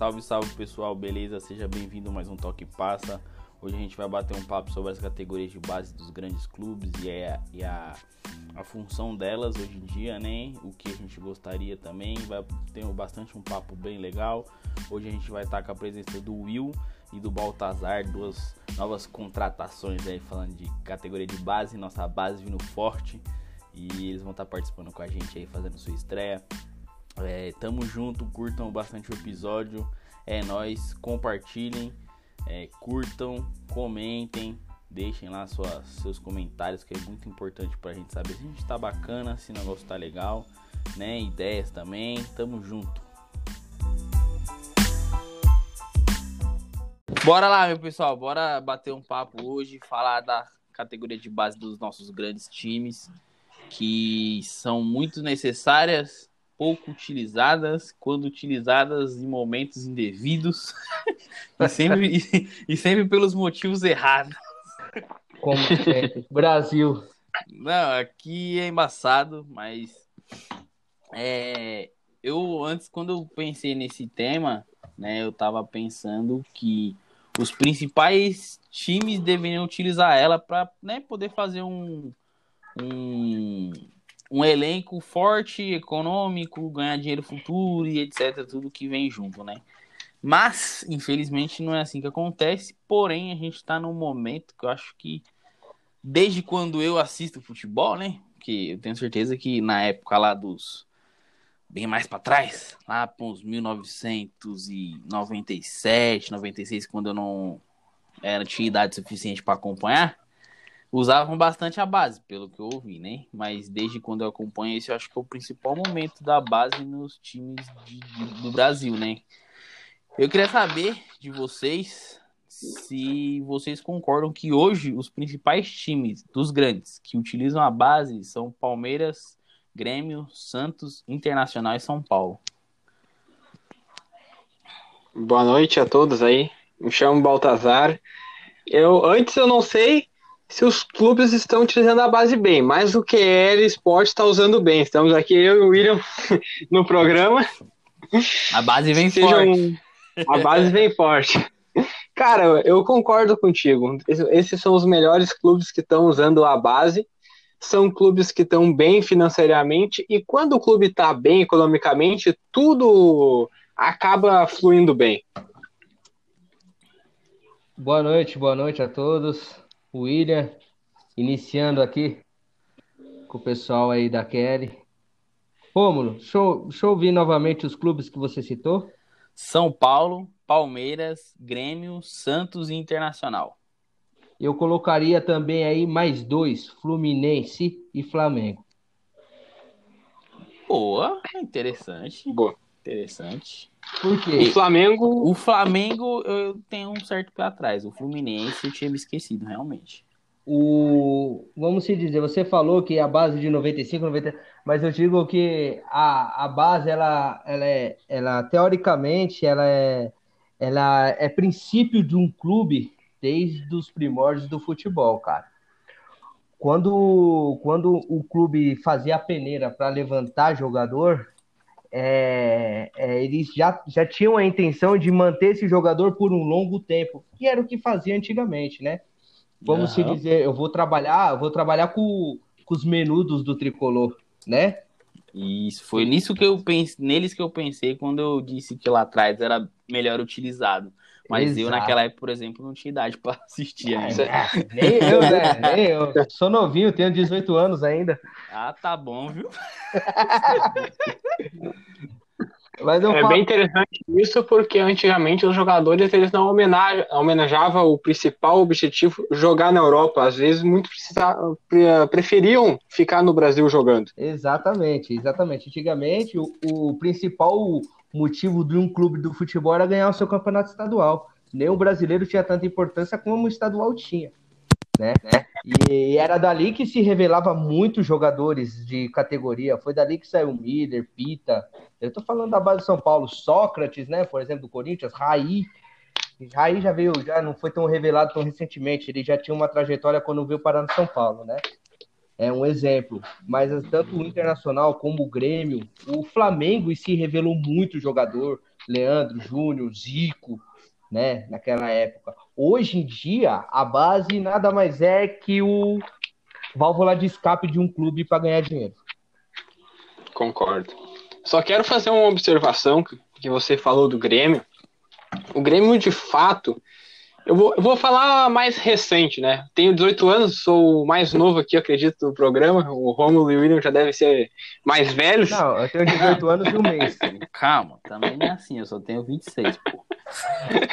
Salve, salve pessoal, beleza? Seja bem-vindo mais um Toque Passa. Hoje a gente vai bater um papo sobre as categorias de base dos grandes clubes e, a, e a, a função delas hoje em dia, né? O que a gente gostaria também. Vai ter bastante um papo bem legal. Hoje a gente vai estar com a presença do Will e do Baltazar, duas novas contratações aí falando de categoria de base, nossa base vindo forte. E eles vão estar participando com a gente aí, fazendo sua estreia. É, tamo junto, curtam bastante o episódio. É nós, compartilhem, é, curtam, comentem, deixem lá suas, seus comentários, que é muito importante pra gente saber se a gente tá bacana, se o negócio tá legal, né? Ideias também, tamo junto. Bora lá, meu pessoal, bora bater um papo hoje, falar da categoria de base dos nossos grandes times, que são muito necessárias pouco utilizadas, quando utilizadas em momentos indevidos e, sempre, e, e, sempre pelos motivos errados. Como sempre. Brasil. Não, aqui é embaçado, mas é, eu antes, quando eu pensei nesse tema, né, eu tava pensando que os principais times deveriam utilizar ela para né, poder fazer um, um um elenco forte, econômico, ganhar dinheiro futuro e etc, tudo que vem junto, né? Mas, infelizmente, não é assim que acontece. Porém, a gente está num momento que eu acho que, desde quando eu assisto futebol, né? Que eu tenho certeza que na época lá dos. Bem mais para trás, lá para uns 1997, 96, quando eu não era, tinha idade suficiente para acompanhar, usavam bastante a base, pelo que eu ouvi, né? Mas desde quando eu acompanho esse, eu acho que é o principal momento da base nos times de, de, do Brasil, né? Eu queria saber de vocês se vocês concordam que hoje os principais times dos grandes que utilizam a base são Palmeiras, Grêmio, Santos, Internacional e São Paulo. Boa noite a todos aí. Me chamo Baltazar. Eu antes eu não sei se os clubes estão utilizando a base bem, mas o QL Esporte está usando bem. Estamos aqui, eu e o William, no programa. A base vem Sejam... forte. A base vem forte. Cara, eu concordo contigo. Esses são os melhores clubes que estão usando a base. São clubes que estão bem financeiramente. E quando o clube está bem economicamente, tudo acaba fluindo bem. Boa noite, boa noite a todos. William, iniciando aqui com o pessoal aí da Kelly. Rômulo, deixa eu, deixa eu ouvir novamente os clubes que você citou. São Paulo, Palmeiras, Grêmio, Santos e Internacional. Eu colocaria também aí mais dois, Fluminense e Flamengo. Boa, interessante. Boa. Interessante. Por quê? O Flamengo. O Flamengo eu tenho um certo pé atrás. O Fluminense eu tinha me esquecido, realmente. O, vamos se dizer, você falou que a base de 95, 90, mas eu digo que a, a base, ela, ela, é, ela teoricamente, ela é, ela é princípio de um clube desde os primórdios do futebol, cara. Quando, quando o clube fazia a peneira para levantar jogador, é, é, eles já, já tinham a intenção de manter esse jogador por um longo tempo, que era o que fazia antigamente, né? Vamos uhum. se dizer, eu vou trabalhar, eu vou trabalhar com, com os menudos do tricolor, né? Isso, foi nisso que eu pensei, neles que eu pensei quando eu disse que lá atrás era melhor utilizado. Mas Exato. eu, naquela época, por exemplo, não tinha idade para assistir ainda. nem eu, né? Nem eu. Sou novinho, tenho 18 anos ainda. Ah, tá bom, viu? Mas é bem interessante isso, porque antigamente os jogadores eles não homenageavam o principal objetivo, jogar na Europa. Às vezes, muitos preferiam ficar no Brasil jogando. Exatamente, exatamente. Antigamente, o, o principal motivo de um clube do futebol era ganhar o seu campeonato estadual. Nem o brasileiro tinha tanta importância como o estadual tinha. Né? E era dali que se revelava muitos jogadores de categoria. Foi dali que saiu Miller, Pita. Eu tô falando da base de São Paulo, Sócrates, né? Por exemplo, do Corinthians, Raí. Raí já veio, já não foi tão revelado tão recentemente. Ele já tinha uma trajetória quando veio parar no São Paulo, né? é um exemplo. Mas tanto o Internacional como o Grêmio, o Flamengo se revelou muito jogador. Leandro, Júnior, Zico, né? Naquela época. Hoje em dia, a base nada mais é que o válvula de escape de um clube para ganhar dinheiro. Concordo. Só quero fazer uma observação que você falou do Grêmio. O Grêmio, de fato, eu vou, eu vou falar mais recente, né? Tenho 18 anos, sou o mais novo aqui, acredito, do programa. O Romulo e o William já devem ser mais velhos. Não, eu tenho 18 anos e um mês. Calma, também não é assim, eu só tenho 26, pô.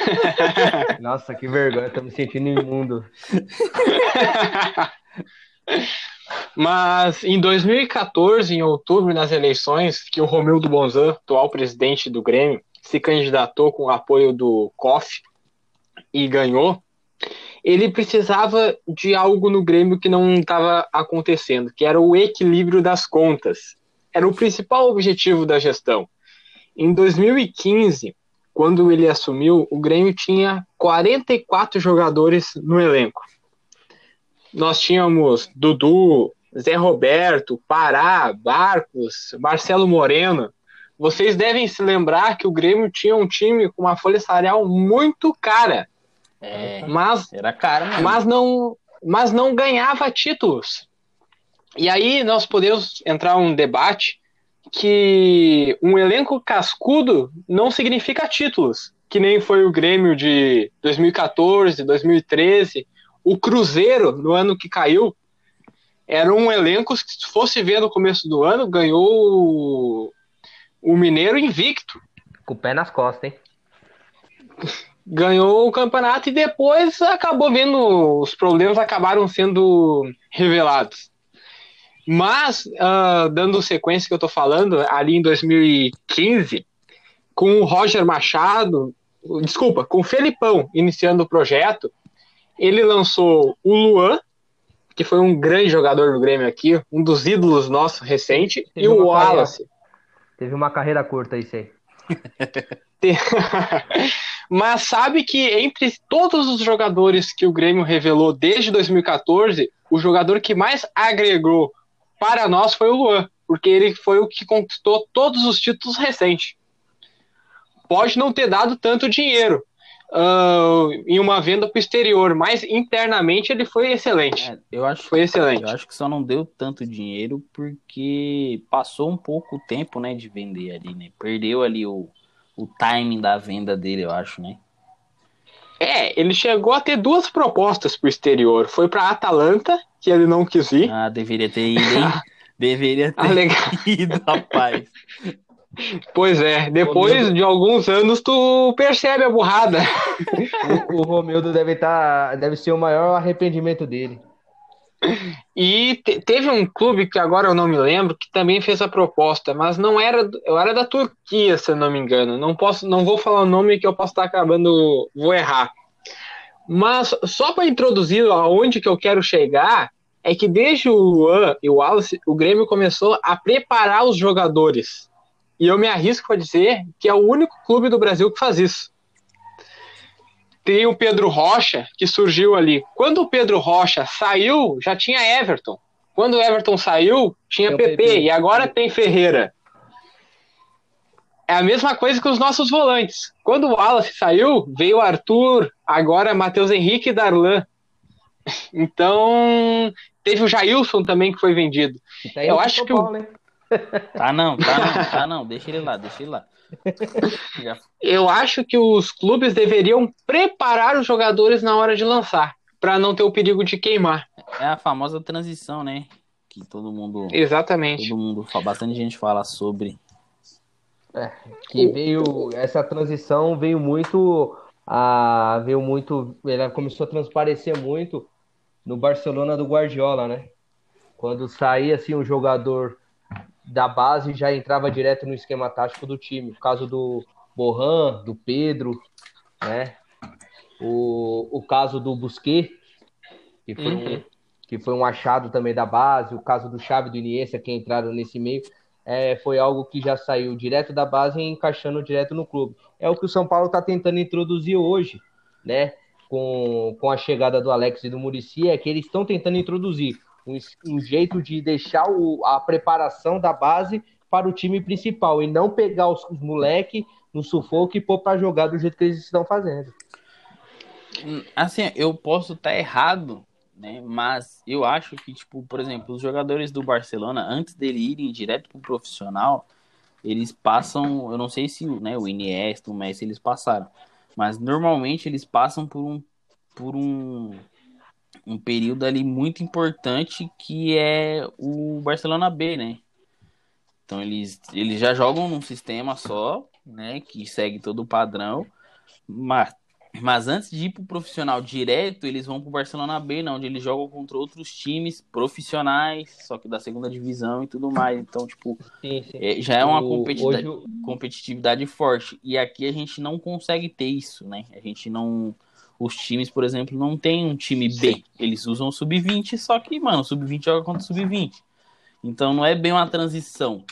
Nossa, que vergonha, tô me sentindo imundo. Mas em 2014, em outubro, nas eleições, que o Romildo Bonzan, atual presidente do Grêmio, se candidatou com o apoio do COF e ganhou, ele precisava de algo no Grêmio que não estava acontecendo, que era o equilíbrio das contas. Era o principal objetivo da gestão. Em 2015, quando ele assumiu, o Grêmio tinha 44 jogadores no elenco. Nós tínhamos Dudu, Zé Roberto, Pará, Barcos, Marcelo Moreno. Vocês devem se lembrar que o Grêmio tinha um time com uma folha salarial muito cara. É, mas, era caro mesmo. mas não, mas não ganhava títulos. E aí nós podemos entrar um debate que um elenco cascudo não significa títulos, que nem foi o Grêmio de 2014, 2013, o Cruzeiro no ano que caiu era um elenco que se fosse ver no começo do ano ganhou o Mineiro invicto. Com o pé nas costas, hein? Ganhou o campeonato e depois acabou vendo os problemas acabaram sendo revelados. Mas, uh, dando sequência que eu tô falando, ali em 2015, com o Roger Machado, desculpa, com o Felipão iniciando o projeto, ele lançou o Luan, que foi um grande jogador do Grêmio aqui, um dos ídolos nossos recente, Teve e o Wallace. Carreira. Teve uma carreira curta isso aí. Mas sabe que entre todos os jogadores que o Grêmio revelou desde 2014, o jogador que mais agregou para nós foi o Luan, porque ele foi o que conquistou todos os títulos recentes. Pode não ter dado tanto dinheiro uh, em uma venda para o exterior, mas internamente ele foi excelente. É, eu acho, foi excelente. Eu acho que só não deu tanto dinheiro porque passou um pouco o tempo, né, de vender ali, né? Perdeu ali o, o timing da venda dele, eu acho, né? É, ele chegou a ter duas propostas pro exterior. Foi para Atalanta, que ele não quis ir. Ah, deveria ter ido, hein? deveria ter ah, ido, rapaz. Pois é, depois de alguns anos tu percebe a burrada. O, o Romildo deve estar, tá, deve ser o maior arrependimento dele. E te, teve um clube que agora eu não me lembro que também fez a proposta, mas não era, eu era da Turquia, se eu não me engano. Não posso, não vou falar o nome que eu posso estar acabando, vou errar. Mas só para introduzir aonde que eu quero chegar é que desde o Luan e o Wallace, o Grêmio começou a preparar os jogadores. E eu me arrisco a dizer que é o único clube do Brasil que faz isso tem o Pedro Rocha, que surgiu ali. Quando o Pedro Rocha saiu, já tinha Everton. Quando o Everton saiu, tinha PP, PP, e agora tem Ferreira. É a mesma coisa que os nossos volantes. Quando o Wallace saiu, veio Arthur, agora Matheus Henrique e Darlan. Então, teve o Jailson também que foi vendido. Tá eu acho que Paulo, o... Tá não, tá não, tá não, deixa ele lá, deixa ele lá. Eu acho que os clubes deveriam preparar os jogadores na hora de lançar, para não ter o perigo de queimar. É a famosa transição, né? Que todo mundo. Exatamente. Todo mundo, bastante gente fala sobre. É, que veio essa transição veio muito a veio muito, ela começou a transparecer muito no Barcelona do Guardiola, né? Quando saía assim um jogador da base já entrava direto no esquema tático do time. O caso do Borran, do Pedro, né? O, o caso do Busquet, que foi, uhum. um, que foi um achado também da base, o caso do Chave do Iniesta, que entraram nesse meio, é, foi algo que já saiu direto da base e encaixando direto no clube. É o que o São Paulo está tentando introduzir hoje, né? Com, com a chegada do Alex e do Murici, é que eles estão tentando introduzir um, um jeito de deixar o, a preparação da base para o time principal e não pegar os, os moleques no sufoco e pôr pra jogar do jeito que eles estão fazendo. Hum, assim, eu posso estar errado, né? Mas eu acho que, tipo, por exemplo, os jogadores do Barcelona, antes dele irem direto pro profissional, eles passam, eu não sei se né, o Iniesta, o Messi, eles passaram, mas normalmente eles passam por um, por um, um período ali muito importante que é o Barcelona B, né? Então eles, eles já jogam num sistema só, né, que segue todo o padrão, mas mas antes de ir pro profissional direto, eles vão pro Barcelona B, né, onde eles jogam contra outros times profissionais, só que da segunda divisão e tudo mais. Então, tipo, sim, sim. É, já é uma o, competitividade, hoje... competitividade forte. E aqui a gente não consegue ter isso, né? A gente não. Os times, por exemplo, não tem um time B. Eles usam o sub-20, só que, mano, o sub-20 joga contra o sub-20. Então não é bem uma transição.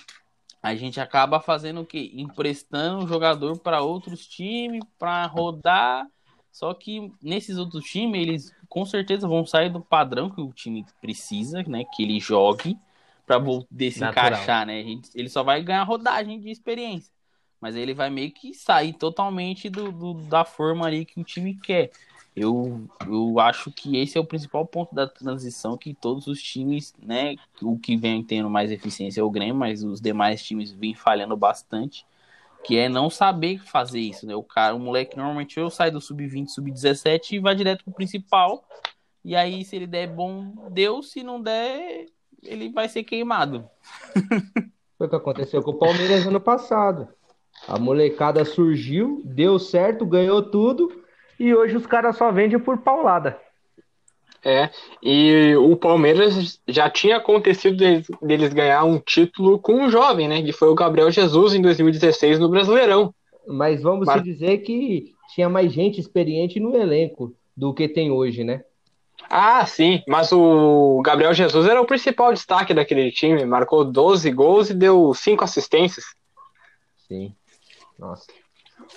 A gente acaba fazendo o quê? Emprestando o jogador para outros times, para rodar só que nesses outros times, eles com certeza vão sair do padrão que o time precisa, né? Que ele jogue para poder se Natural. encaixar, né? Ele só vai ganhar rodagem de experiência. Mas ele vai meio que sair totalmente do, do, da forma ali que o time quer. Eu, eu acho que esse é o principal ponto da transição que todos os times, né? O que vem tendo mais eficiência é o Grêmio, mas os demais times vêm falhando bastante que é não saber fazer isso, né? O cara, o moleque normalmente ou sai do sub-20, sub-17 e vai direto pro principal. E aí, se ele der bom, deu. Se não der, ele vai ser queimado. Foi o que aconteceu com o Palmeiras ano passado. A molecada surgiu, deu certo, ganhou tudo. E hoje os caras só vendem por paulada. É, e o Palmeiras já tinha acontecido deles, deles, ganhar um título com um jovem, né? Que foi o Gabriel Jesus em 2016 no Brasileirão. Mas vamos Mas... dizer que tinha mais gente experiente no elenco do que tem hoje, né? Ah, sim, mas o Gabriel Jesus era o principal destaque daquele time, marcou 12 gols e deu 5 assistências. Sim. Nossa.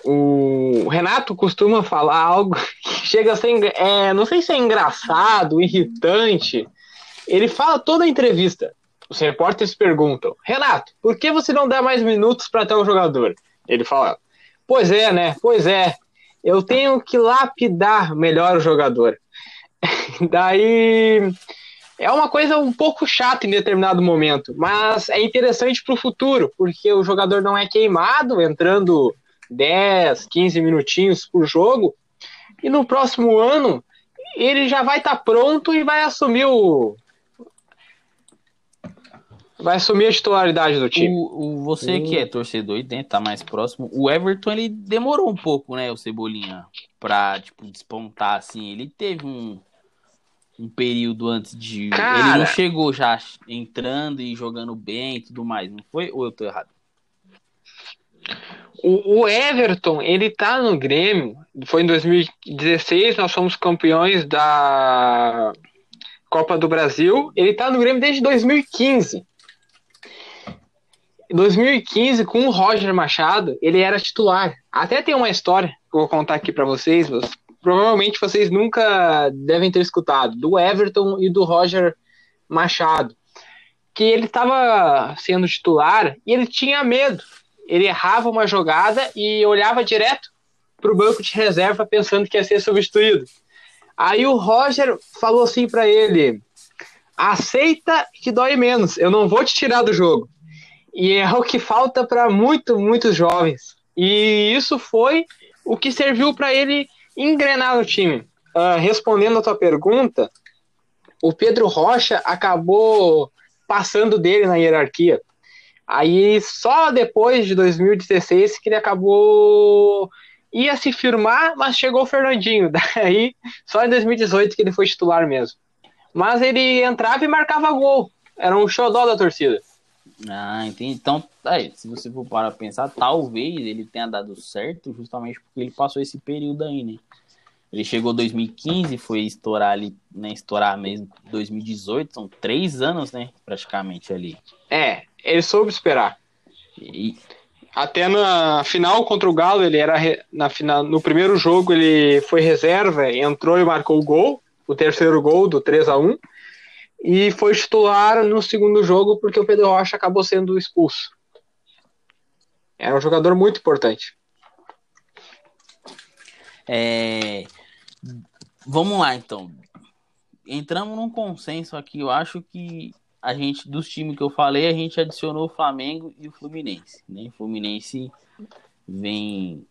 O Renato costuma falar algo que chega a ser, é, não sei se é engraçado, irritante. Ele fala toda a entrevista. Os repórteres perguntam: Renato, por que você não dá mais minutos para tal jogador? Ele fala: Pois é, né? Pois é. Eu tenho que lapidar melhor o jogador. Daí é uma coisa um pouco chata em determinado momento, mas é interessante para o futuro, porque o jogador não é queimado entrando 10, 15 minutinhos por jogo, e no próximo ano ele já vai estar tá pronto e vai assumir o. Vai assumir a titularidade do time. O, o você que é torcedor e dentro, tá mais próximo, o Everton ele demorou um pouco, né, o Cebolinha, pra, tipo, despontar assim. Ele teve um, um período antes de. Cara... Ele não chegou já entrando e jogando bem e tudo mais, não foi? Ou eu tô errado? O, o, Everton, ele tá no Grêmio, foi em 2016, nós fomos campeões da Copa do Brasil, ele tá no Grêmio desde 2015. Em 2015, com o Roger Machado, ele era titular. Até tem uma história que eu vou contar aqui para vocês, provavelmente vocês nunca devem ter escutado, do Everton e do Roger Machado. Que ele estava sendo titular e ele tinha medo ele errava uma jogada e olhava direto para o banco de reserva pensando que ia ser substituído. Aí o Roger falou assim para ele: aceita que dói menos, eu não vou te tirar do jogo. E é o que falta para muito, muitos jovens. E isso foi o que serviu para ele engrenar no time. Uh, respondendo a tua pergunta, o Pedro Rocha acabou passando dele na hierarquia. Aí só depois de 2016 que ele acabou ia se firmar, mas chegou o Fernandinho. Daí só em 2018 que ele foi titular mesmo. Mas ele entrava e marcava gol. Era um xodó da torcida. Ah, entendi. Então, aí, se você for para pensar, talvez ele tenha dado certo justamente porque ele passou esse período aí, né? Ele chegou em 2015, foi estourar ali, né? Estourar mesmo 2018, são três anos, né? Praticamente ali. É, ele soube esperar. E até na final contra o Galo, ele era na final, no primeiro jogo ele foi reserva, entrou e marcou o gol, o terceiro gol do 3 a 1 e foi titular no segundo jogo porque o Pedro Rocha acabou sendo expulso. Era um jogador muito importante. É... Vamos lá, então. Entramos num consenso aqui. Eu acho que a gente, dos times que eu falei, a gente adicionou o Flamengo e o Fluminense. Né? O Fluminense vem.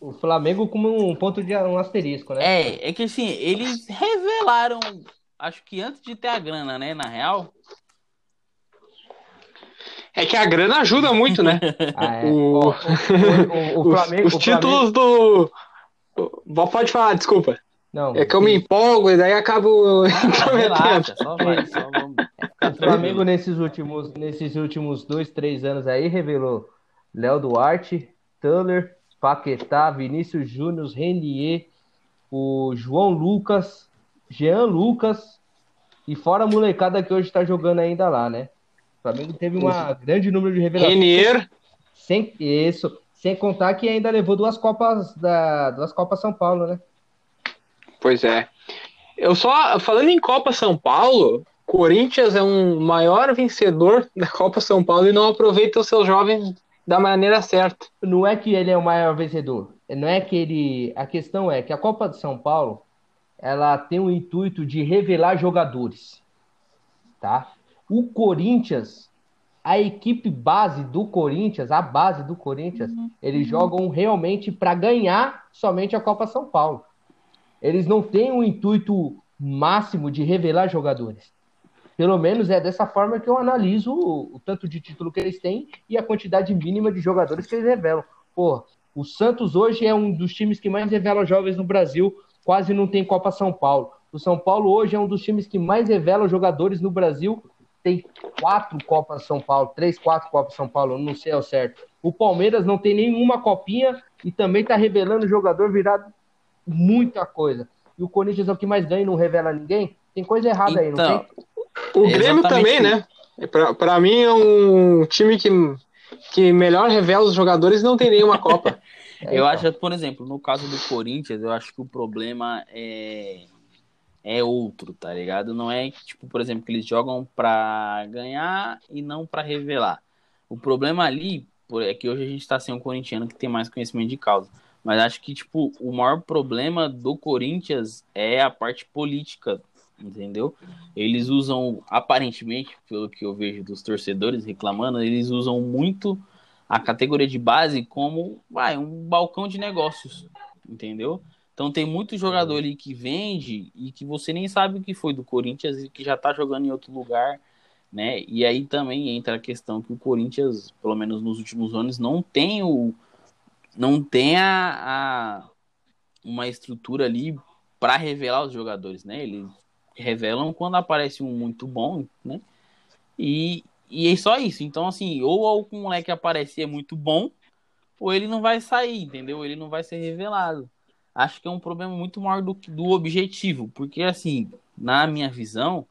O Flamengo como um ponto de um asterisco, né? É, é que assim, eles revelaram, acho que antes de ter a grana, né? Na real. É que a grana ajuda muito, né? Ah, é. o... O, o, o, Flamengo, os, os títulos Flamengo... do. Pode falar, desculpa. Não, é que eu me empolgo e daí acabo ah, relaxa, só vai, só vamos. O Flamengo nesses últimos, nesses últimos dois, três anos aí revelou Léo Duarte, Tuller, Paquetá, Vinícius Júnior, Renier, o João Lucas, Jean Lucas e fora a molecada que hoje está jogando ainda lá, né? O Flamengo teve um grande número de revelações. Renier. Sem isso, sem contar que ainda levou duas copas da duas copas São Paulo, né? Pois é. Eu só falando em Copa São Paulo, Corinthians é um maior vencedor da Copa São Paulo e não aproveita os seus jovens da maneira certa. Não é que ele é o maior vencedor. Não é que ele. A questão é que a Copa de São Paulo ela tem o intuito de revelar jogadores, tá? O Corinthians, a equipe base do Corinthians, a base do Corinthians, uhum. eles jogam realmente para ganhar somente a Copa São Paulo. Eles não têm o intuito máximo de revelar jogadores. Pelo menos é dessa forma que eu analiso o, o, tanto de título que eles têm e a quantidade mínima de jogadores que eles revelam. Pô, o Santos hoje é um dos times que mais revela jovens no Brasil, quase não tem Copa São Paulo. O São Paulo hoje é um dos times que mais revela jogadores no Brasil, tem quatro Copas São Paulo, três, quatro Copas São Paulo, não sei ao certo. O Palmeiras não tem nenhuma copinha e também está revelando jogador virado muita coisa. E o Corinthians é o que mais ganha e não revela ninguém. Tem coisa errada então, aí, não então, tem? O Grêmio também, né? Para mim é um time que, que melhor revela os jogadores e não tem nenhuma Copa. É, eu então. acho, por exemplo, no caso do Corinthians, eu acho que o problema é é outro, tá ligado? Não é tipo, por exemplo, que eles jogam para ganhar e não para revelar. O problema ali é que hoje a gente tá sem um corintiano que tem mais conhecimento de causa. Mas acho que, tipo, o maior problema do Corinthians é a parte política, entendeu? Eles usam, aparentemente, pelo que eu vejo dos torcedores reclamando, eles usam muito a categoria de base como vai, um balcão de negócios, entendeu? Então tem muito jogador ali que vende e que você nem sabe o que foi do Corinthians e que já tá jogando em outro lugar, né? E aí também entra a questão que o Corinthians, pelo menos nos últimos anos, não tem o não tem a, a uma estrutura ali para revelar os jogadores, né? Eles revelam quando aparece um muito bom, né? E, e é só isso. Então, assim, ou algum moleque aparecer muito bom, ou ele não vai sair, entendeu? Ele não vai ser revelado. Acho que é um problema muito maior do, do objetivo, porque, assim, na minha visão,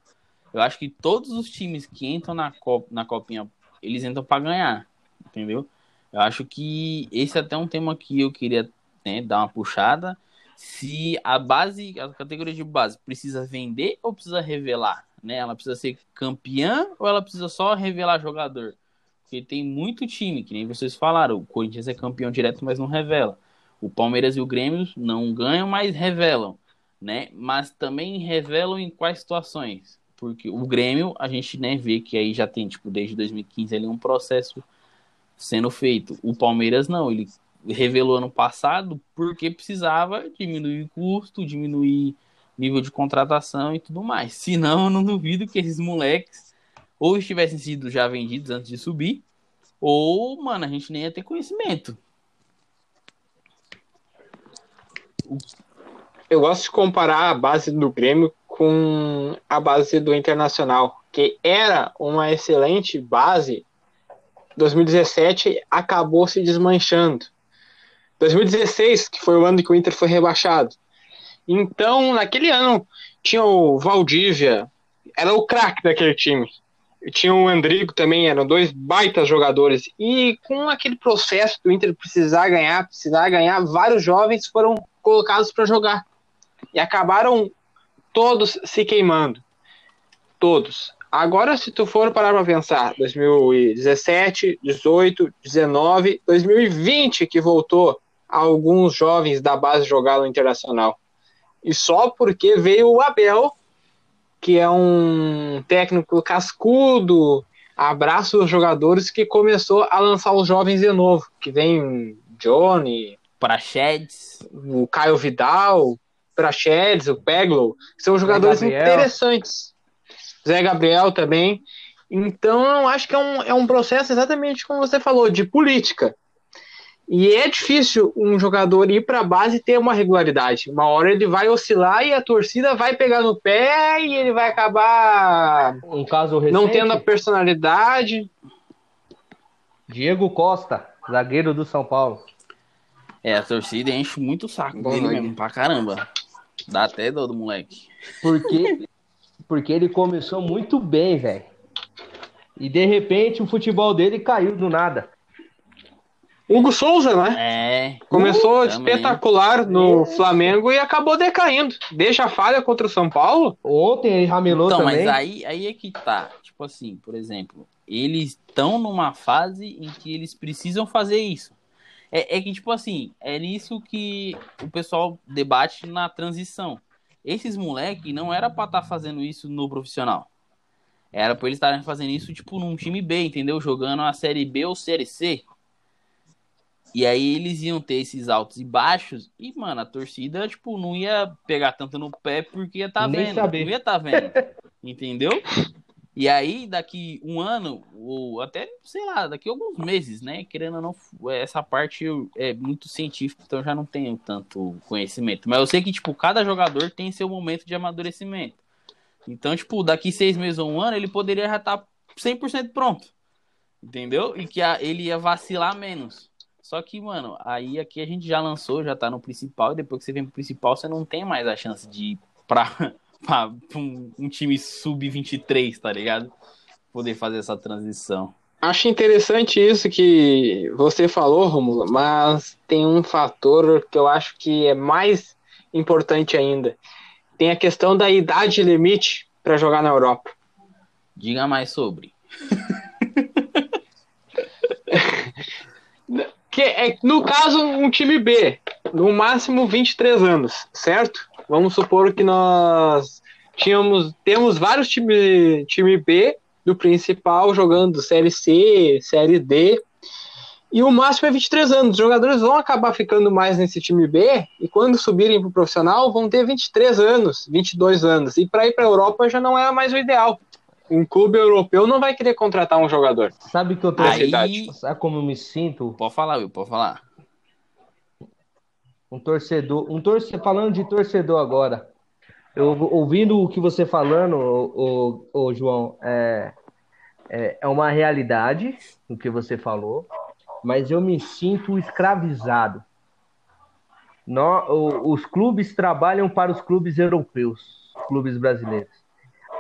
eu acho que todos os times que entram na, Copa, na Copinha, eles entram para ganhar, entendeu? Eu acho que esse é até um tema que eu queria né, dar uma puxada. Se a base, a categoria de base precisa vender ou precisa revelar? Né? Ela precisa ser campeã ou ela precisa só revelar jogador? Porque tem muito time, que nem vocês falaram, o Corinthians é campeão direto, mas não revela. O Palmeiras e o Grêmio não ganham, mas revelam, né? Mas também revelam em quais situações? Porque o Grêmio, a gente né, vê que aí já tem, tipo, desde 2015 ali um processo sendo feito. O Palmeiras não, ele revelou ano passado porque precisava diminuir custo, diminuir nível de contratação e tudo mais. Senão, eu não duvido que esses moleques ou estivessem sido já vendidos antes de subir, ou, mano, a gente nem ia ter conhecimento. Eu gosto de comparar a base do Grêmio com a base do Internacional, que era uma excelente base 2017 acabou se desmanchando. 2016, que foi o ano que o Inter foi rebaixado. Então, naquele ano, tinha o Valdívia, era o craque daquele time. Tinha o Andrigo também, eram dois baitas jogadores. E com aquele processo do Inter precisar ganhar, precisar ganhar, vários jovens foram colocados para jogar. E acabaram todos se queimando. Todos. Agora, se tu for parar para pensar, 2017, 18, 19, 2020 que voltou alguns jovens da base jogar no Internacional. E só porque veio o Abel, que é um técnico cascudo, abraça os jogadores que começou a lançar os jovens de novo, que vem Johnny, Prachedes, o Caio Vidal, Prachedes, o Peglo, são jogadores interessantes. Zé Gabriel também. Então, eu acho que é um, é um processo exatamente como você falou, de política. E é difícil um jogador ir para a base e ter uma regularidade. Uma hora ele vai oscilar e a torcida vai pegar no pé e ele vai acabar um caso recente, não tendo a personalidade. Diego Costa, zagueiro do São Paulo. É, a torcida enche muito o saco Bom, dele mesmo, pra caramba. Dá até dor do moleque. Porque, porque ele começou muito bem, velho. E de repente o futebol dele caiu do nada. Hugo Souza, né? É. Começou uh, espetacular no é. Flamengo e acabou decaindo. Deixa a falha contra o São Paulo. Ontem ele ramelou então, também. Mas aí, aí é que tá. Tipo assim, por exemplo, eles estão numa fase em que eles precisam fazer isso. É, é que, tipo assim, é nisso que o pessoal debate na transição. Esses moleques não era pra estar tá fazendo isso no profissional. Era pra eles estarem fazendo isso, tipo, num time B, entendeu? Jogando a Série B ou Série C. E aí eles iam ter esses altos e baixos. E, mano, a torcida, tipo, não ia pegar tanto no pé porque ia tá Nem vendo. Saber. Não ia tá vendo. entendeu? E aí, daqui um ano, ou até, sei lá, daqui alguns meses, né? Querendo ou não, essa parte é muito científica, então eu já não tenho tanto conhecimento. Mas eu sei que, tipo, cada jogador tem seu momento de amadurecimento. Então, tipo, daqui seis meses ou um ano, ele poderia já estar tá 100% pronto. Entendeu? E que a, ele ia vacilar menos. Só que, mano, aí aqui a gente já lançou, já tá no principal, e depois que você vem pro principal, você não tem mais a chance de ir pra, pra um, um time sub-23, tá ligado? Poder fazer essa transição. Acho interessante isso que você falou, Romulo, mas tem um fator que eu acho que é mais importante ainda. Tem a questão da idade limite para jogar na Europa. Diga mais sobre. Que é, no caso, um time B, no máximo 23 anos, certo? Vamos supor que nós tínhamos, temos vários times time B do principal jogando Série C, Série D, e o máximo é 23 anos. Os jogadores vão acabar ficando mais nesse time B e quando subirem para o profissional vão ter 23 anos, 22 anos. E para ir para a Europa já não é mais o ideal um clube europeu não vai querer contratar um jogador. Sabe que eu tô Aí... Sabe como eu me sinto? Pode falar, Will, pode falar. Um torcedor, um torcedor, falando de torcedor agora. Eu ouvindo o que você falando, o, o, o João, é, é, é uma realidade o que você falou, mas eu me sinto escravizado. No, os clubes trabalham para os clubes europeus, clubes brasileiros.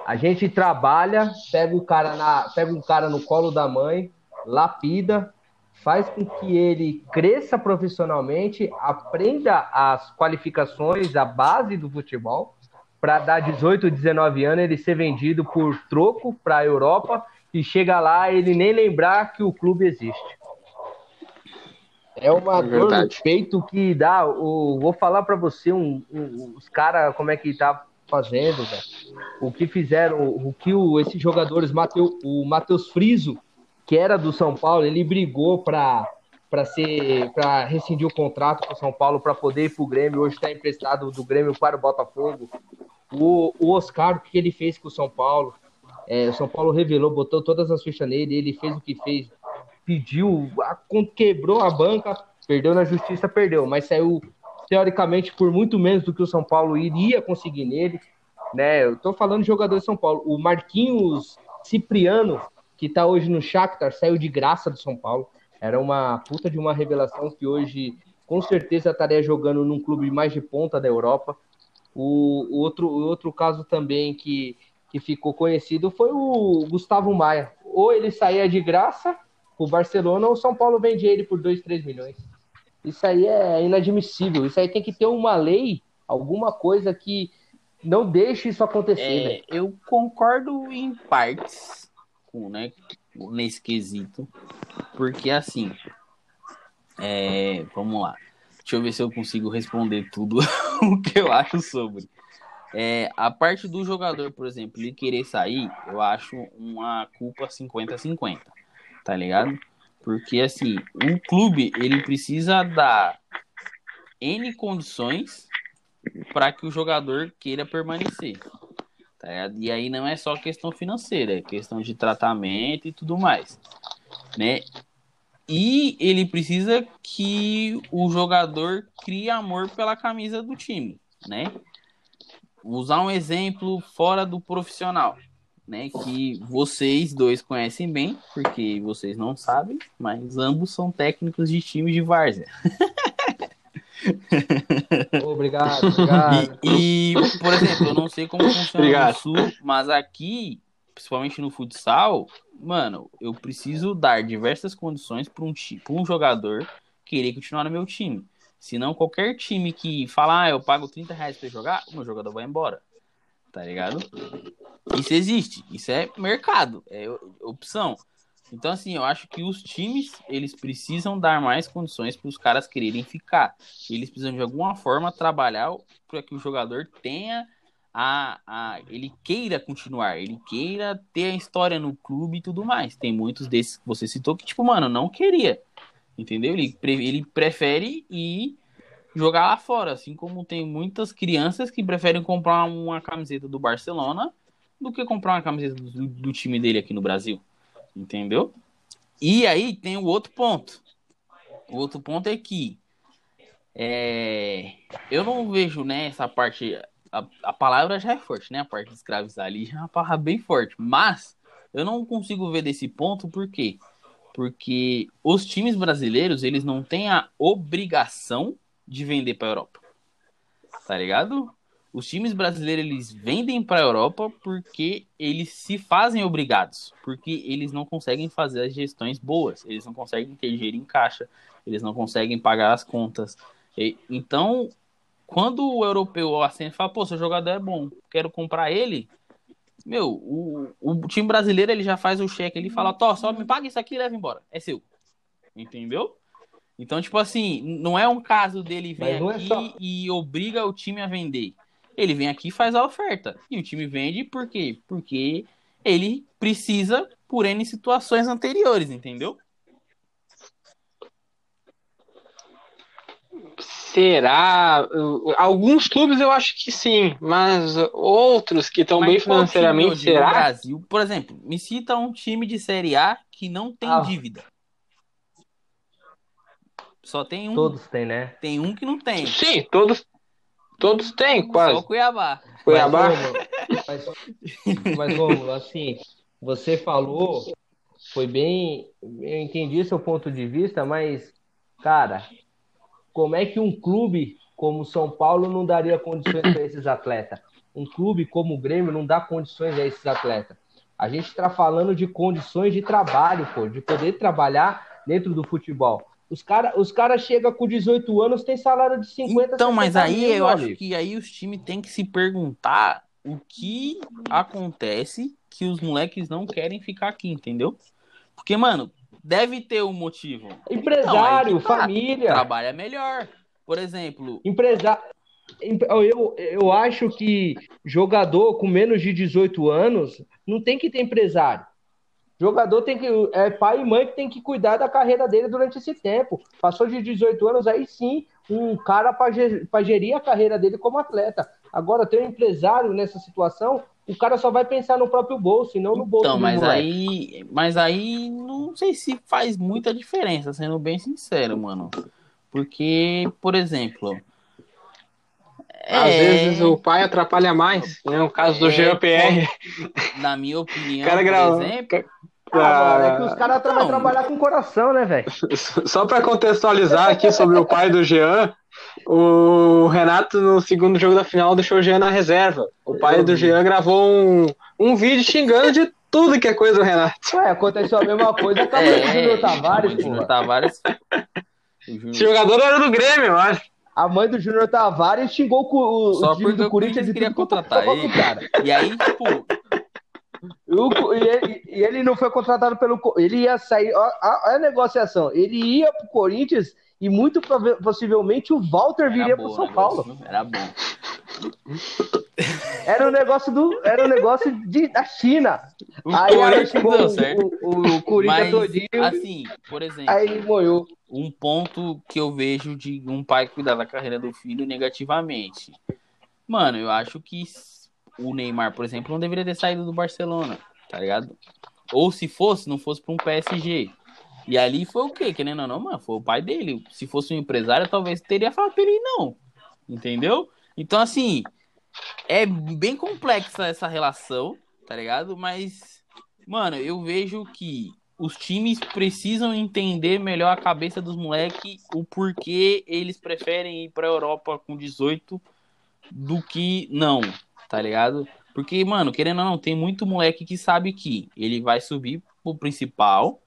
A gente trabalha, pega o cara na, pega um cara no colo da mãe, lapida, faz com que ele cresça profissionalmente, aprenda as qualificações, a base do futebol, para dar 18, 19 anos ele ser vendido por troco para a Europa e chega lá ele nem lembrar que o clube existe. É uma é dor no peito que dá. O, vou falar para você um, um, os caras como é que tá fazendo. O que fizeram, o que o, esses jogadores, Mateu, o Matheus Friso, que era do São Paulo, ele brigou para para ser para rescindir o contrato com o São Paulo para poder ir para o Grêmio. Hoje está emprestado do Grêmio para o Botafogo. O, o Oscar, o que ele fez com o São Paulo? É, o São Paulo revelou, botou todas as fichas nele, ele fez o que fez, pediu, quebrou a banca, perdeu na justiça, perdeu, mas saiu teoricamente por muito menos do que o São Paulo iria conseguir nele. Né? Eu tô falando de jogador de São Paulo. O Marquinhos Cipriano, que tá hoje no Shakhtar, saiu de graça do São Paulo. Era uma puta de uma revelação que hoje com certeza estaria jogando num clube mais de ponta da Europa. O, o outro, o outro caso também que, que ficou conhecido foi o Gustavo Maia. Ou ele saía de graça o Barcelona ou o São Paulo vendia ele por 2, 3 milhões. Isso aí é inadmissível. Isso aí tem que ter uma lei, alguma coisa que não deixe isso acontecer. É, eu concordo em partes com, né, nesse quesito, porque assim, é, vamos lá. deixa eu ver se eu consigo responder tudo o que eu acho sobre. É, a parte do jogador, por exemplo, ele querer sair, eu acho uma culpa 50-50, tá ligado? Porque, assim, um clube, ele precisa dar N condições para que o jogador queira permanecer. Tá e aí não é só questão financeira, é questão de tratamento e tudo mais. Né? E ele precisa que o jogador crie amor pela camisa do time, né? Usar um exemplo fora do profissional, né? Que vocês dois conhecem bem, porque vocês não sabem, mas ambos são técnicos de time de várzea. Obrigado, obrigado. E, e, por exemplo, eu não sei como funciona obrigado. no Sul, mas aqui, principalmente no futsal, mano, eu preciso dar diversas condições para um, um jogador querer continuar no meu time. Senão, qualquer time que falar, ah, eu pago 30 reais pra jogar, o meu jogador vai embora. Tá ligado? Isso existe. Isso é mercado. É opção. Então, assim, eu acho que os times, eles precisam dar mais condições para os caras quererem ficar. Eles precisam, de alguma forma, trabalhar para que o jogador tenha a, a... Ele queira continuar, ele queira ter a história no clube e tudo mais. Tem muitos desses que você citou que, tipo, mano, não queria. Entendeu? Ele, ele prefere ir jogar lá fora. Assim como tem muitas crianças que preferem comprar uma camiseta do Barcelona do que comprar uma camiseta do, do time dele aqui no Brasil. Entendeu? E aí tem o outro ponto. O outro ponto é que é, eu não vejo né, essa parte. A, a palavra já é forte, né? A parte de escravizar ali já é uma palavra bem forte. Mas eu não consigo ver desse ponto por quê? Porque os times brasileiros eles não têm a obrigação de vender para a Europa. Tá ligado? Os times brasileiros eles vendem para a Europa porque eles se fazem obrigados, porque eles não conseguem fazer as gestões boas, eles não conseguem ter dinheiro em caixa, eles não conseguem pagar as contas. E, então, quando o europeu assim fala, pô, seu jogador é bom, quero comprar ele, meu, o, o time brasileiro ele já faz o cheque, ele fala, tó, só me paga isso aqui e leva embora, é seu. Entendeu? Então, tipo assim, não é um caso dele vir é aqui é só... e obriga o time a vender. Ele vem aqui e faz a oferta. E o time vende por quê? Porque ele precisa por N situações anteriores, entendeu? Será? Alguns clubes eu acho que sim, mas outros que estão bem financeiramente, será? Brasil, por exemplo, me cita um time de Série A que não tem ah. dívida. Só tem um. Todos têm, né? Tem um que não tem. Sim, todos, Todos têm, quase. Só Cuiabá. Cuiabá. Mas, mas Romulo, assim, você falou, foi bem. Eu entendi seu ponto de vista, mas, cara, como é que um clube como São Paulo não daria condições para esses atletas? Um clube como o Grêmio não dá condições a esses atletas. A gente está falando de condições de trabalho, pô, de poder trabalhar dentro do futebol. Os caras os cara chegam com 18 anos, tem salário de 50 Então, mas aí mil, eu acho amigo. que aí os times têm que se perguntar o que acontece que os moleques não querem ficar aqui, entendeu? Porque, mano, deve ter um motivo. Empresário, então, tá, família. Trabalha melhor. Por exemplo. Empresário. Eu, eu acho que jogador com menos de 18 anos não tem que ter empresário. Jogador tem que. É pai e mãe que tem que cuidar da carreira dele durante esse tempo. Passou de 18 anos, aí sim, um cara para gerir a carreira dele como atleta. Agora, ter um empresário nessa situação, o cara só vai pensar no próprio bolso e não no bolso então, mas aí, mas aí não sei se faz muita diferença, sendo bem sincero, mano. Porque, por exemplo. Às é... vezes o pai atrapalha mais, né? O caso do é, GPR. Na minha opinião, cara por exemplo, ah, mano, é que os caras vão trabalhar com coração, né, velho? Só para contextualizar aqui sobre o pai do Jean, o Renato, no segundo jogo da final, deixou o Jean na reserva. O pai do Jean gravou um, um vídeo xingando de tudo que é coisa do Renato. Ué, aconteceu a mesma coisa com é, o Júnior Tavares, pô. Júnior Tavares. Esse jogador era do Grêmio, eu acho. A mãe do Júnior Tavares xingou o, Só o time do Corinthians e queria contratar ele. Cara. E aí, tipo, O- e, ele, e ele não foi contratado pelo. Ele ia sair. Olha a, a negociação. Ele ia pro Corinthians e muito possivelmente o Walter viria bom, São o Paulo. negócio, Era bom. Era um negócio do. Era um negócio de, da China. O Aí, aí Corinthians chegou deu o, certo. o, o Corinthians Mas, todinho. assim, por exemplo, Aí moiou. um ponto que eu vejo de um pai cuidar da carreira do filho negativamente. Mano, eu acho que o Neymar, por exemplo, não deveria ter saído do Barcelona, tá ligado? Ou se fosse, não fosse pra um PSG. E ali foi o quê? Querendo ou não, mano, foi o pai dele. Se fosse um empresário, talvez teria falado pra ele não. Entendeu? Então, assim, é bem complexa essa relação, tá ligado? Mas, mano, eu vejo que os times precisam entender melhor a cabeça dos moleques, o porquê eles preferem ir pra Europa com 18 do que não, tá ligado? Porque, mano, querendo ou não, tem muito moleque que sabe que ele vai subir pro principal,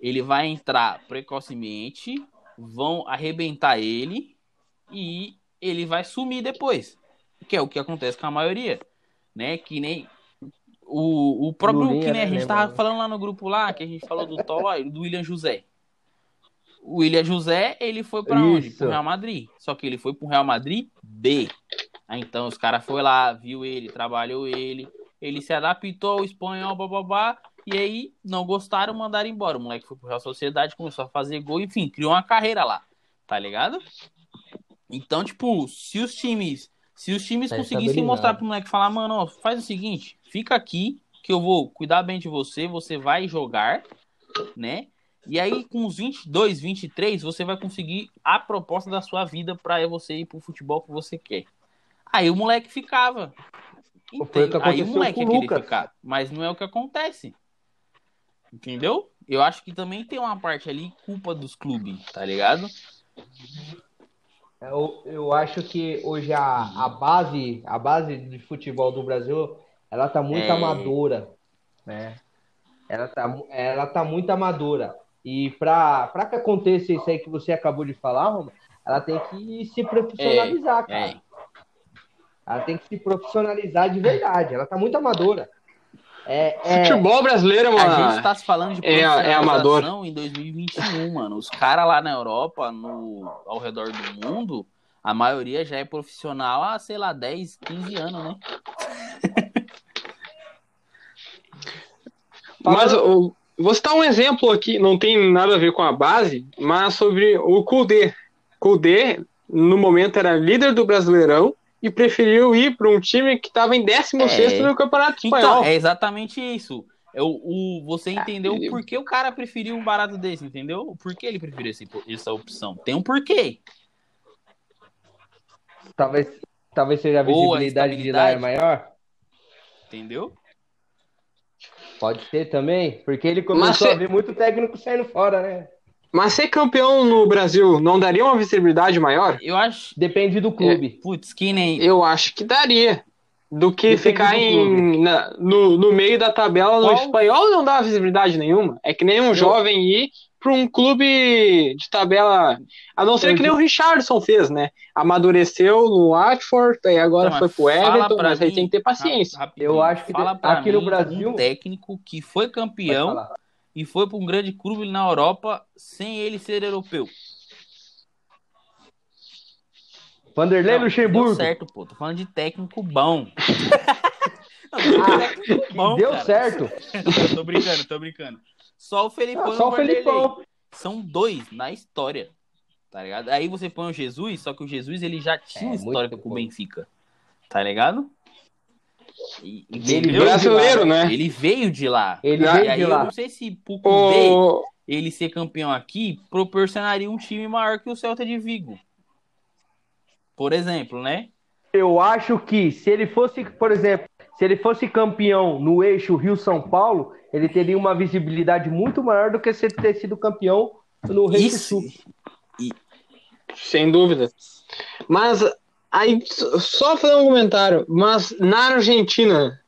ele vai entrar precocemente, vão arrebentar ele e ele vai sumir depois. Que é o que acontece com a maioria, né? Que nem o, o próprio que nem a né, gente lembra, tava né? falando lá no grupo lá, que a gente falou do Toy, do William José. O William José, ele foi pra onde? Pro Real Madrid. Só que ele foi pro Real Madrid B. Então os caras foi lá, viu ele, trabalhou ele, ele se adaptou ao espanhol, bababá, e aí não gostaram, mandaram embora. O moleque foi pro Real Sociedade, começou a fazer gol, enfim, criou uma carreira lá, tá ligado? Então, tipo, se os times, se os times Tá conseguissem mostrar pro moleque falar, mano, ó, faz o seguinte, fica aqui que eu vou cuidar bem de você, você vai jogar, né? E aí, com os 22, 23, você vai conseguir a proposta da sua vida pra você ir pro futebol que você quer. Aí o moleque ficava. Entende? Aí o moleque o querer Lucas. ficar. Mas não é o que acontece. Entendeu? Eu acho que também tem uma parte ali culpa dos clubes, tá ligado? Eu, eu acho que hoje a, a base a base de futebol do Brasil ela tá muito É. amadora, né? Ela tá, ela tá muito amadora. E para que aconteça isso aí que você acabou de falar, Roma, ela tem que se profissionalizar, cara. É. Ela tem que se profissionalizar de verdade. Ela tá muito amadora. É, é, Futebol brasileiro, A mano. gente tá se falando de É- é amador. profissionalização em 2021, mano. Os caras lá na Europa, no, ao redor do mundo, a maioria já é profissional há, sei lá, 10, 15 anos, né? Mas o- vou citar um exemplo aqui, não tem nada a ver com a base, mas sobre o Kudê. Kudê, no momento, era líder do Brasileirão e preferiu ir para um time que estava em 16 É. no Campeonato Espanhol. Então, é exatamente isso. É o, o- você entendeu ele- por que o cara preferiu um barato desse, entendeu? Por que ele preferiu esse- essa opção? Tem um porquê. talvez, talvez seja a visibilidade de lá é maior. Entendeu? Pode ser também, porque ele começou Mas a ver muito técnico saindo fora, né? Mas ser campeão no Brasil não daria uma visibilidade maior? Eu acho. Depende do clube. Putz, que nem. Eu acho que daria. Do que Depende ficar do em, na- no, no meio da tabela no Qual- espanhol não dá visibilidade nenhuma. É que nem um jovem ir para um clube de tabela. A não ser Eu que nem o Richardson fez, né? Amadureceu no Watford, aí agora Então, foi pro Everton, mas aí mim, tem que ter paciência. Eu acho que fala de- aqui no mim Brasil- um técnico que foi Pode campeão falar. E foi para um grande clube na Europa sem ele ser europeu. Vanderlei Não, Deu Luxemburgo. certo, pô. Tô falando de técnico bom. Não, técnico bom, Deu cara. certo. tô brincando, tô brincando. Só o Felipão Ah, só o Vanderlei. Felipão. São dois na história. Tá ligado? Aí você põe o Jesus, só que o Jesus ele já tinha É, história com o. Benfica. Tá ligado? E, Ele veio de Brasileiro, lá, né? Ele veio de lá. Ele E E veio aí de eu lá. não sei se Koundé, O... ele ser campeão aqui proporcionaria um time maior que o Celta de Vigo. Por exemplo, né? Eu acho que se ele fosse, por exemplo, se ele fosse campeão no eixo Rio-São Paulo, ele teria uma visibilidade muito maior do que se ele ter sido campeão no Rio Isso. Sul. Sem dúvida. Mas aí, só fazer um comentário. Mas na Argentina,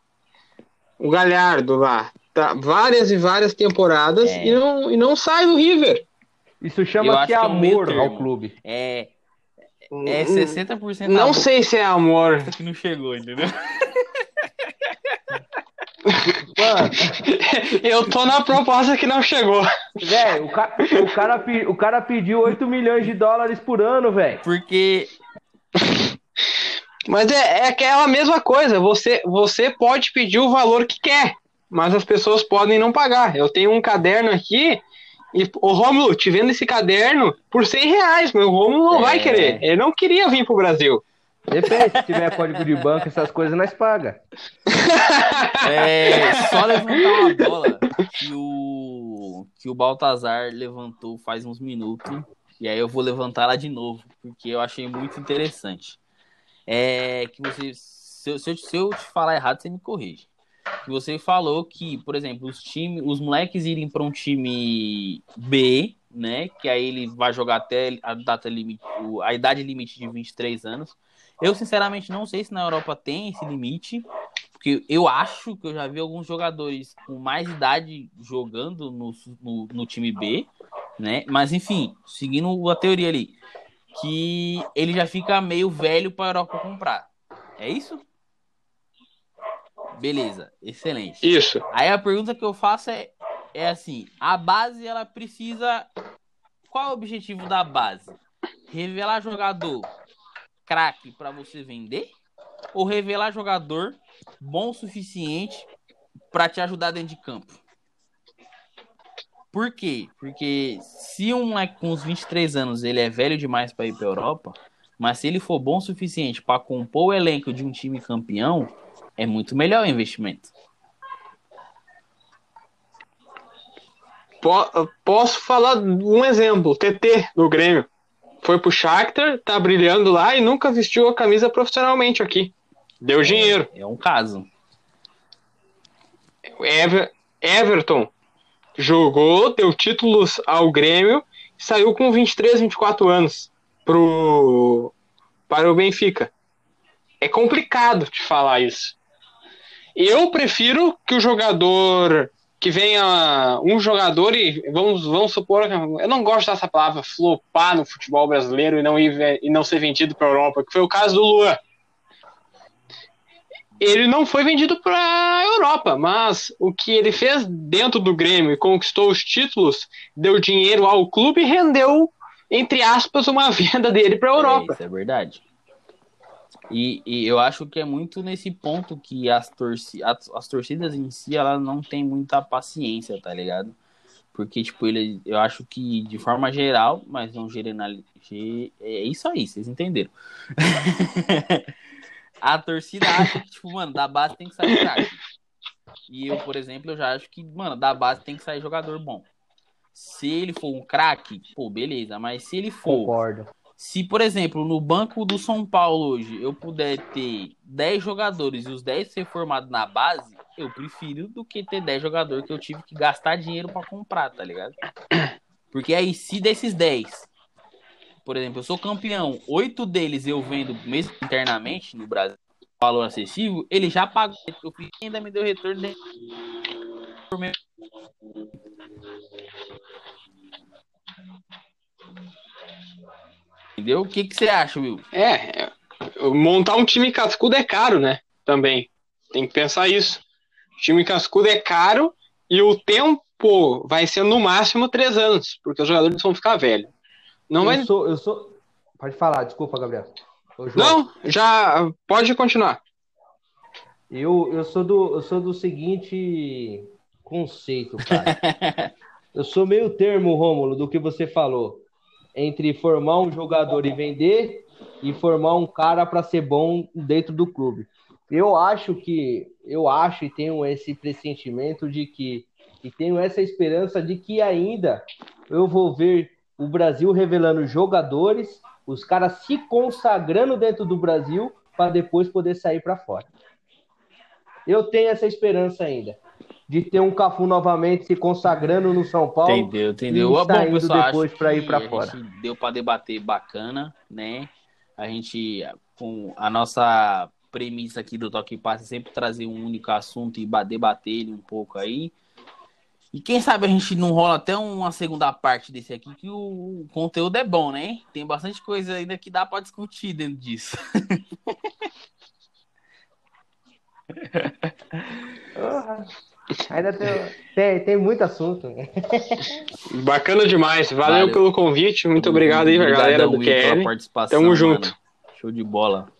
o Galhardo lá, tá várias e várias temporadas É. e, não, e não sai do River. Isso acho que é um meio amor ao clube. É, é 60% Não amor sei se é amor. que não chegou, entendeu? Mano, eu tô na proposta que não chegou. Velho, o, ca... o, cara, o cara pediu 8 milhões de dólares por ano, velho. Porque. Mas é, é aquela mesma coisa. Você, você pode pedir o valor que quer, mas as pessoas podem não pagar. Eu tenho um caderno aqui. E, o Romulo, te vendo esse caderno por 100 reais, mas o Romulo não é... vai querer. Ele não queria vir pro Brasil. Depende, se tiver código de banco, essas coisas nós paga. É só levantar uma bola que o, que o Baltazar levantou faz uns minutos. E aí eu vou levantar ela de novo, porque eu achei muito interessante. É que você. Se eu, se eu, se eu te falar errado, você me corrige. Que você falou que, por exemplo, os times, os moleques irem para um time B, né? Que aí ele vai jogar até a data limite, a idade limite de 23 anos. Eu, sinceramente, não sei se na Europa tem esse limite, porque eu acho que eu já vi alguns jogadores com mais idade jogando no, no, no time B, né? Mas, enfim, seguindo a teoria ali, que ele já fica meio velho para a Europa comprar. É isso? Beleza, excelente. Isso. Aí a pergunta que eu faço é, é assim: a base ela precisa. Qual é o objetivo da base? Revelar jogador craque para você vender ou revelar jogador bom o suficiente para te ajudar dentro de campo? Por quê? Porque se um moleque com uns 23 anos ele é velho demais para ir para Europa, mas se ele for bom o suficiente para compor o elenco de um time campeão, é muito melhor o investimento. Posso falar um exemplo, TT do Grêmio foi pro Shakhtar, tá brilhando lá e nunca vestiu a camisa profissionalmente aqui. Deu dinheiro. É, é um caso. Ever, Everton jogou, deu títulos ao Grêmio, saiu com 23, 24 anos pro, para o Benfica. É complicado de falar isso. Eu prefiro que o jogador que venha um jogador e vamos, vamos supor eu não gosto dessa palavra flopar no futebol brasileiro e não ir e não ser vendido para a Europa, que foi o caso do Luan. Ele não foi vendido para a Europa, mas o que ele fez dentro do Grêmio e conquistou os títulos, deu dinheiro ao clube e rendeu entre aspas uma venda dele para a Europa. É, isso é verdade. E, e, eu acho que é muito nesse ponto que as, torci as, as, torcidas em si, ela não tem muita paciência, tá ligado? Porque, tipo, ele, eu acho que de forma geral, mas não general, é isso aí, vocês entenderam. a torcida acha que, tipo, mano, da base tem que sair craque. E eu, por exemplo, eu já acho que, mano, da base tem que sair jogador bom. Se ele for um craque, pô, beleza. Mas se ele for Concordo. Se, por exemplo, no banco do São Paulo hoje eu puder ter 10 jogadores e os 10 ser formados na base, eu prefiro do que ter 10 jogadores que eu tive que gastar dinheiro para comprar, tá ligado? Porque aí, se desses 10, por exemplo, eu sou campeão, 8 deles eu vendo mesmo internamente no Brasil, valor acessível, ele já pagou, ainda me deu retorno de... Entendeu? O que, que você acha, Will? É, é, montar um time cascudo é caro, né? Também. Tem que pensar isso. O time cascudo é caro e o tempo vai ser no máximo três anos, porque os jogadores vão ficar velhos. Não eu vai... sou, eu sou. Pode falar, desculpa, Gabriel. Não, já pode continuar. Eu, eu, sou do, eu sou do seguinte conceito, cara. eu sou meio termo, Rômulo, do que você falou entre formar um jogador e vender e formar um cara para ser bom dentro do clube. Eu acho que eu acho e tenho esse pressentimento de que e tenho essa esperança de que ainda eu vou ver o Brasil revelando jogadores, os caras se consagrando dentro do Brasil para depois poder sair para fora. Eu tenho essa esperança ainda de ter um Cafu novamente se consagrando no São Paulo. Entendeu, entendeu. E Bom, pessoal, depois para ir para fora. deu para debater bacana, né? A gente com a nossa premissa aqui do Toque Passe é sempre trazer um único assunto e debater ele um pouco aí. E quem sabe a gente não rola até uma segunda parte desse aqui, que o conteúdo é bom, né? Tem bastante coisa ainda que dá para discutir dentro disso. Ainda tem, tem, tem muito assunto. Bacana demais. Valeu, Valeu. pelo convite. Muito obrigado aí galera do QL. Tamo junto. Mano. Show de bola.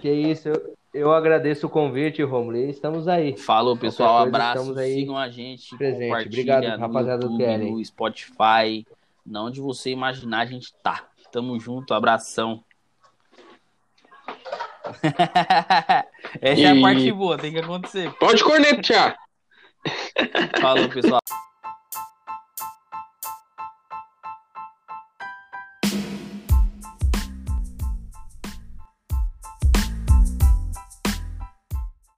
Que isso, eu, eu agradeço o convite, Romulo. Estamos aí. Falou, pessoal. Coisa, abraço. Sigam a gente. Presente. Obrigado, rapaziada YouTube, do QL. No Spotify. Não onde você imaginar, a gente tá. Tamo junto. Abração. Essa e... é a parte boa, tem que acontecer. Pode cornetear. Falou, pessoal.